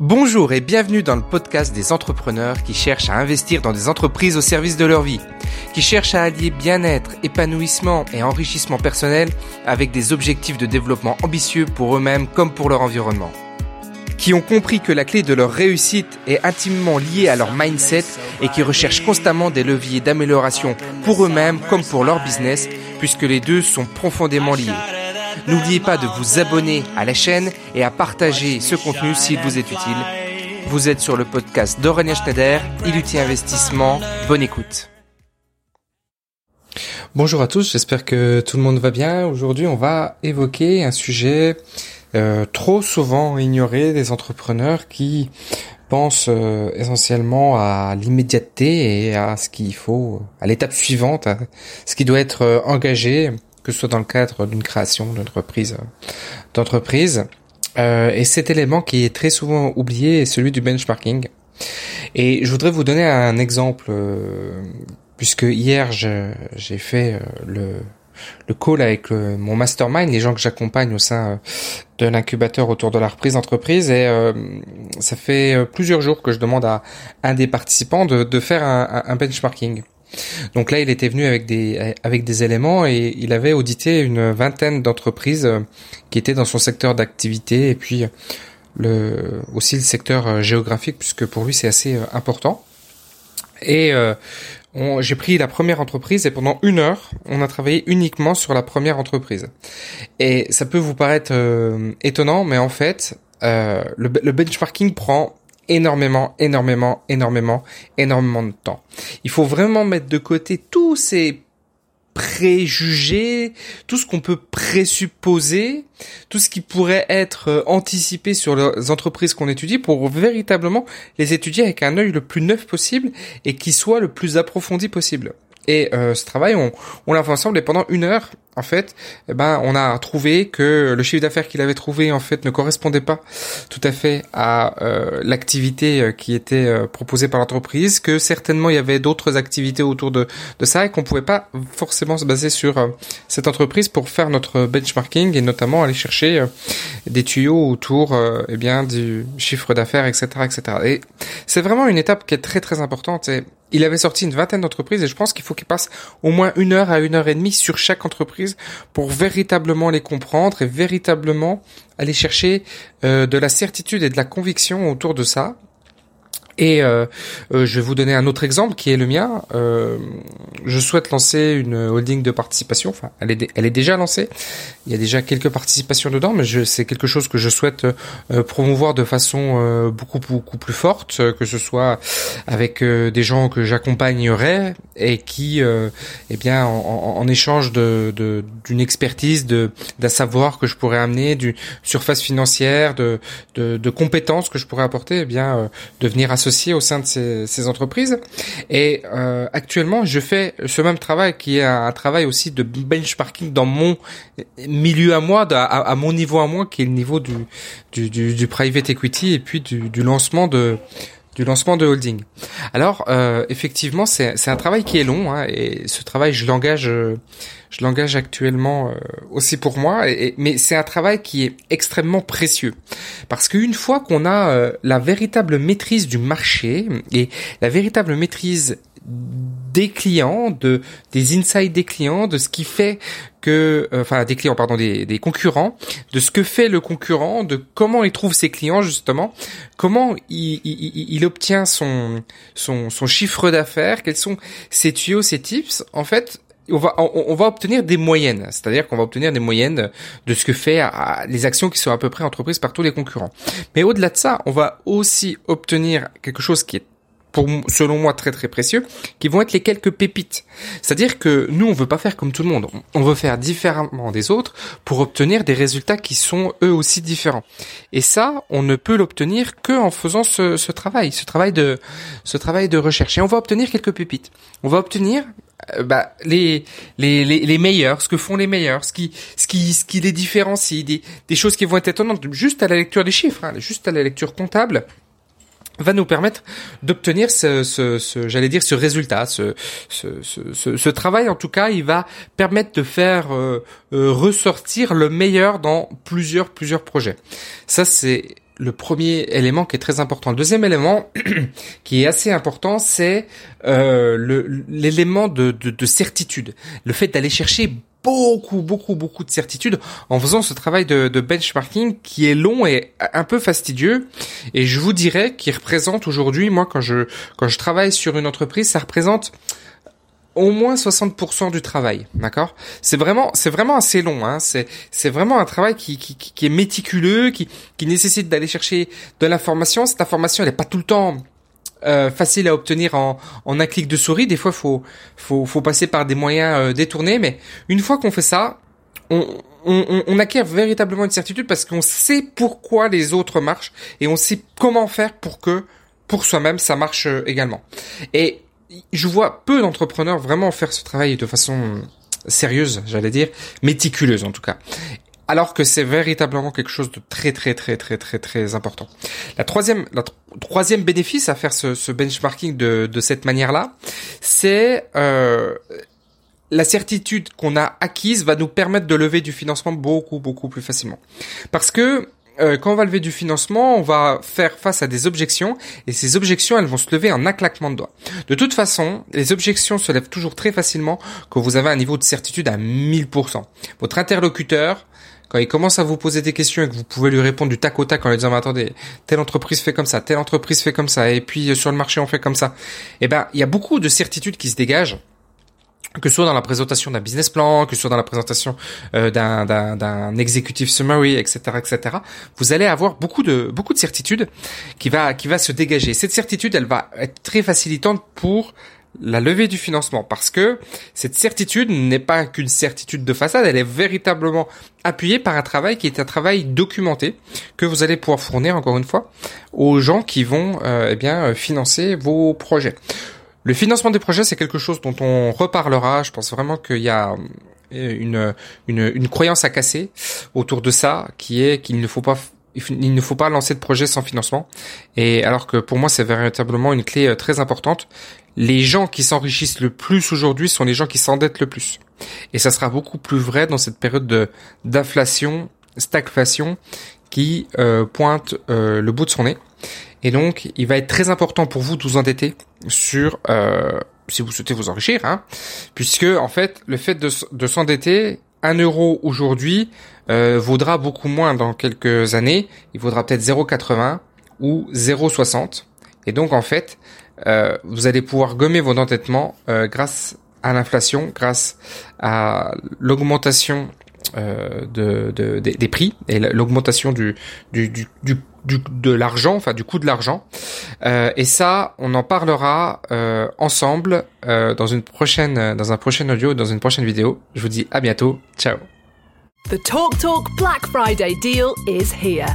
Bonjour et bienvenue dans le podcast des entrepreneurs qui cherchent à investir dans des entreprises au service de leur vie, qui cherchent à allier bien-être, épanouissement et enrichissement personnel avec des objectifs de développement ambitieux pour eux-mêmes comme pour leur environnement, qui ont compris que la clé de leur réussite est intimement liée à leur mindset et qui recherchent constamment des leviers d'amélioration pour eux-mêmes comme pour leur business puisque les deux sont profondément liés. N'oubliez pas de vous abonner à la chaîne et à partager ce contenu s'il vous est utile. Vous êtes sur le podcast d'Aurélien Schneider, Iluti Investissement. Bonne écoute. Bonjour à tous, j'espère que tout le monde va bien. Aujourd'hui, on va évoquer un sujet euh, trop souvent ignoré des entrepreneurs qui pensent euh, essentiellement à l'immédiateté et à ce qu'il faut, à l'étape suivante, à ce qui doit être euh, engagé que ce soit dans le cadre d'une création d'entreprise. d'entreprise. Euh, et cet élément qui est très souvent oublié est celui du benchmarking. Et je voudrais vous donner un exemple, euh, puisque hier j'ai fait euh, le, le call avec mon mastermind, les gens que j'accompagne au sein de l'incubateur autour de la reprise d'entreprise, et ça fait plusieurs jours que je demande à un des participants de, de faire un benchmarking. Donc là, il était venu avec des avec des éléments et il avait audité une vingtaine d'entreprises euh, qui étaient dans son secteur d'activité et puis le aussi le secteur euh, géographique puisque pour lui c'est assez euh, important. Et j'ai pris la première entreprise et pendant une heure, on a travaillé uniquement sur la première entreprise. Et ça peut vous paraître étonnant, mais en fait, le benchmarking prend énormément, énormément, énormément, énormément de temps. Il faut vraiment mettre de côté tous ces préjugés, tout ce qu'on peut présupposer, tout ce qui pourrait être euh, anticipé sur les entreprises qu'on étudie pour véritablement les étudier avec un œil le plus neuf possible et qui soit le plus approfondi possible. Et euh, ce travail, on, on l'a fait ensemble et pendant une heure, en fait, eh ben, on a trouvé que le chiffre d'affaires qu'il avait trouvé, en fait, ne correspondait pas tout à fait à euh, l'activité euh, qui était euh, proposée par l'entreprise, que certainement il y avait d'autres activités autour de, ça et qu'on pouvait pas forcément se baser sur cette entreprise pour faire notre benchmarking et notamment aller chercher des tuyaux autour, eh bien, du chiffre d'affaires, etc., etc. Et c'est vraiment une étape qui est très très importante. Il avait sorti une vingtaine d'entreprises et je pense qu'il faut qu'il passe au moins une heure à une heure et demie sur chaque entreprise pour véritablement les comprendre et véritablement aller chercher euh, de la certitude et de la conviction autour de ça et euh, euh, je vais vous donner un autre exemple qui est le mien. Euh, je souhaite lancer une holding de participation. Enfin, elle est, elle est déjà lancée. Il y a déjà quelques participations dedans, mais c'est quelque chose que je souhaite euh, promouvoir de façon euh, beaucoup beaucoup plus forte, que ce soit avec des gens que j'accompagnerai et qui, eh bien, en, en échange d'une expertise, de d'un savoir que je pourrais amener, d'une surface financière, de, de, de compétences que je pourrais apporter, eh bien, devenir à au sein de ces, entreprises. Et euh, actuellement, je fais ce même travail qui est un, travail aussi de benchmarking dans mon milieu à moi, à, mon niveau à moi, qui est le niveau du, du, du, private equity et puis du, du lancement de du lancement de holding. Alors euh, effectivement, c'est un travail qui est long hein, et ce travail, je l'engage, je l'engage actuellement euh, aussi pour moi. Mais c'est un travail qui est extrêmement précieux parce qu'une fois qu'on a euh, la véritable maîtrise du marché et la véritable maîtrise des clients, de des insights des clients, de ce qui fait que, euh, enfin des clients, pardon, des, des, concurrents, de ce que fait le concurrent, de comment il trouve ses clients justement, comment il, il, il obtient son, son, chiffre d'affaires, quels sont ses tuyaux, ses tips. En fait, on va on, va obtenir des moyennes, c'est-à-dire qu'on va obtenir des moyennes de ce que fait les actions qui sont à peu près entreprises par tous les concurrents. Mais au-delà de ça, on va aussi obtenir quelque chose qui est pour selon moi très très précieux, qui vont être les quelques pépites. C'est-à-dire que nous on veut pas faire comme tout le monde, on veut faire différemment des autres pour obtenir des résultats qui sont eux aussi différents. Et ça, on ne peut l'obtenir que en faisant ce, ce, travail, ce travail de ce travail de recherche. Et on va obtenir quelques pépites. On va obtenir euh, bah, les, les, les, les, meilleurs, ce que font les meilleurs, ce qui, ce qui, ce qui les différencie, des, des choses qui vont être étonnantes, juste à la lecture des chiffres, hein, juste à la lecture comptable va nous permettre d'obtenir ce, ce, ce j'allais dire ce résultat, ce, ce, travail en tout cas, il va permettre de faire euh, euh, ressortir le meilleur dans plusieurs plusieurs projets. Ça c'est le premier élément qui est très important. Le deuxième élément qui est assez important, c'est euh, l'élément de, de, de certitude, le fait d'aller chercher beaucoup, beaucoup, beaucoup de certitudes en faisant ce travail de, benchmarking qui est long et un peu fastidieux. Et je vous dirais qu'il représente aujourd'hui, moi, quand je, quand je travaille sur une entreprise, ça représente au moins 60% du travail, d'accord? C'est vraiment, c'est vraiment assez long. Hein c'est, c'est vraiment un travail qui, qui, qui est méticuleux, qui, qui nécessite d'aller chercher de l'information. Cette information, elle n'est pas tout le temps euh, facile à obtenir en, en un clic de souris. Des fois, faut faut, faut passer par des moyens euh, détournés, mais une fois qu'on fait ça, on, on, on, acquiert véritablement une certitude parce qu'on sait pourquoi les autres marchent et on sait comment faire pour que pour soi-même ça marche euh, également. Et je vois peu d'entrepreneurs vraiment faire ce travail de façon sérieuse, j'allais dire, méticuleuse en tout cas alors que c'est véritablement quelque chose de très très très très très très important. La troisième, la troisième bénéfice à faire ce, benchmarking de, de cette manière-là, c'est euh, la certitude qu'on a acquise va nous permettre de lever du financement beaucoup beaucoup plus facilement. Parce que euh, quand on va lever du financement, on va faire face à des objections et ces objections, elles vont se lever en un claquement de doigts. De toute façon, les objections se lèvent toujours très facilement quand vous avez un niveau de certitude à 1000%. Votre interlocuteur, quand il commence à vous poser des questions et que vous pouvez lui répondre du tac au tac en lui disant mais attendez telle entreprise fait comme ça telle entreprise fait comme ça et puis euh, sur le marché on fait comme ça eh ben il y a beaucoup de certitudes qui se dégagent que ce soit dans la présentation d'un business plan, que ce soit dans la présentation euh, d'un, executive summary, etc., etc., vous allez avoir beaucoup de beaucoup de certitudes qui va qui va se dégager. Cette certitude, elle va être très facilitante pour la levée du financement parce que cette certitude n'est pas qu'une certitude de façade, elle est véritablement appuyée par un travail qui est un travail documenté que vous allez pouvoir fournir encore une fois aux gens qui vont euh, eh bien euh, financer vos projets. Le financement des projets, c'est quelque chose dont on reparlera. Je pense vraiment qu'il y a euh, une, une, croyance à casser autour de ça, qui est qu'il ne faut pas il ne faut pas lancer de projet sans financement. Et alors que pour moi, c'est véritablement une clé euh, très importante. Les gens qui s'enrichissent le plus aujourd'hui sont les gens qui s'endettent le plus. Et ça sera beaucoup plus vrai dans cette période de d'inflation, stagflation, qui euh, pointe le bout de son nez. Et donc, il va être très important pour vous de vous endetter sur si vous souhaitez vous enrichir, hein, puisque en fait, le fait de, de s'endetter, un euro aujourd'hui euh, vaudra beaucoup moins dans quelques années. Il vaudra peut-être 0,80 ou 0,60. Et donc en fait, euh, vous allez pouvoir gommer vos endettements euh, grâce à l'inflation, grâce à l'augmentation de, des prix et l'augmentation du, du, du, du, de l'argent, enfin du coût de l'argent. et ça, on en parlera ensemble dans une prochaine, dans un prochain audio, dans une prochaine vidéo. Je vous dis à bientôt. Ciao. The Talk Talk Black Friday deal is here.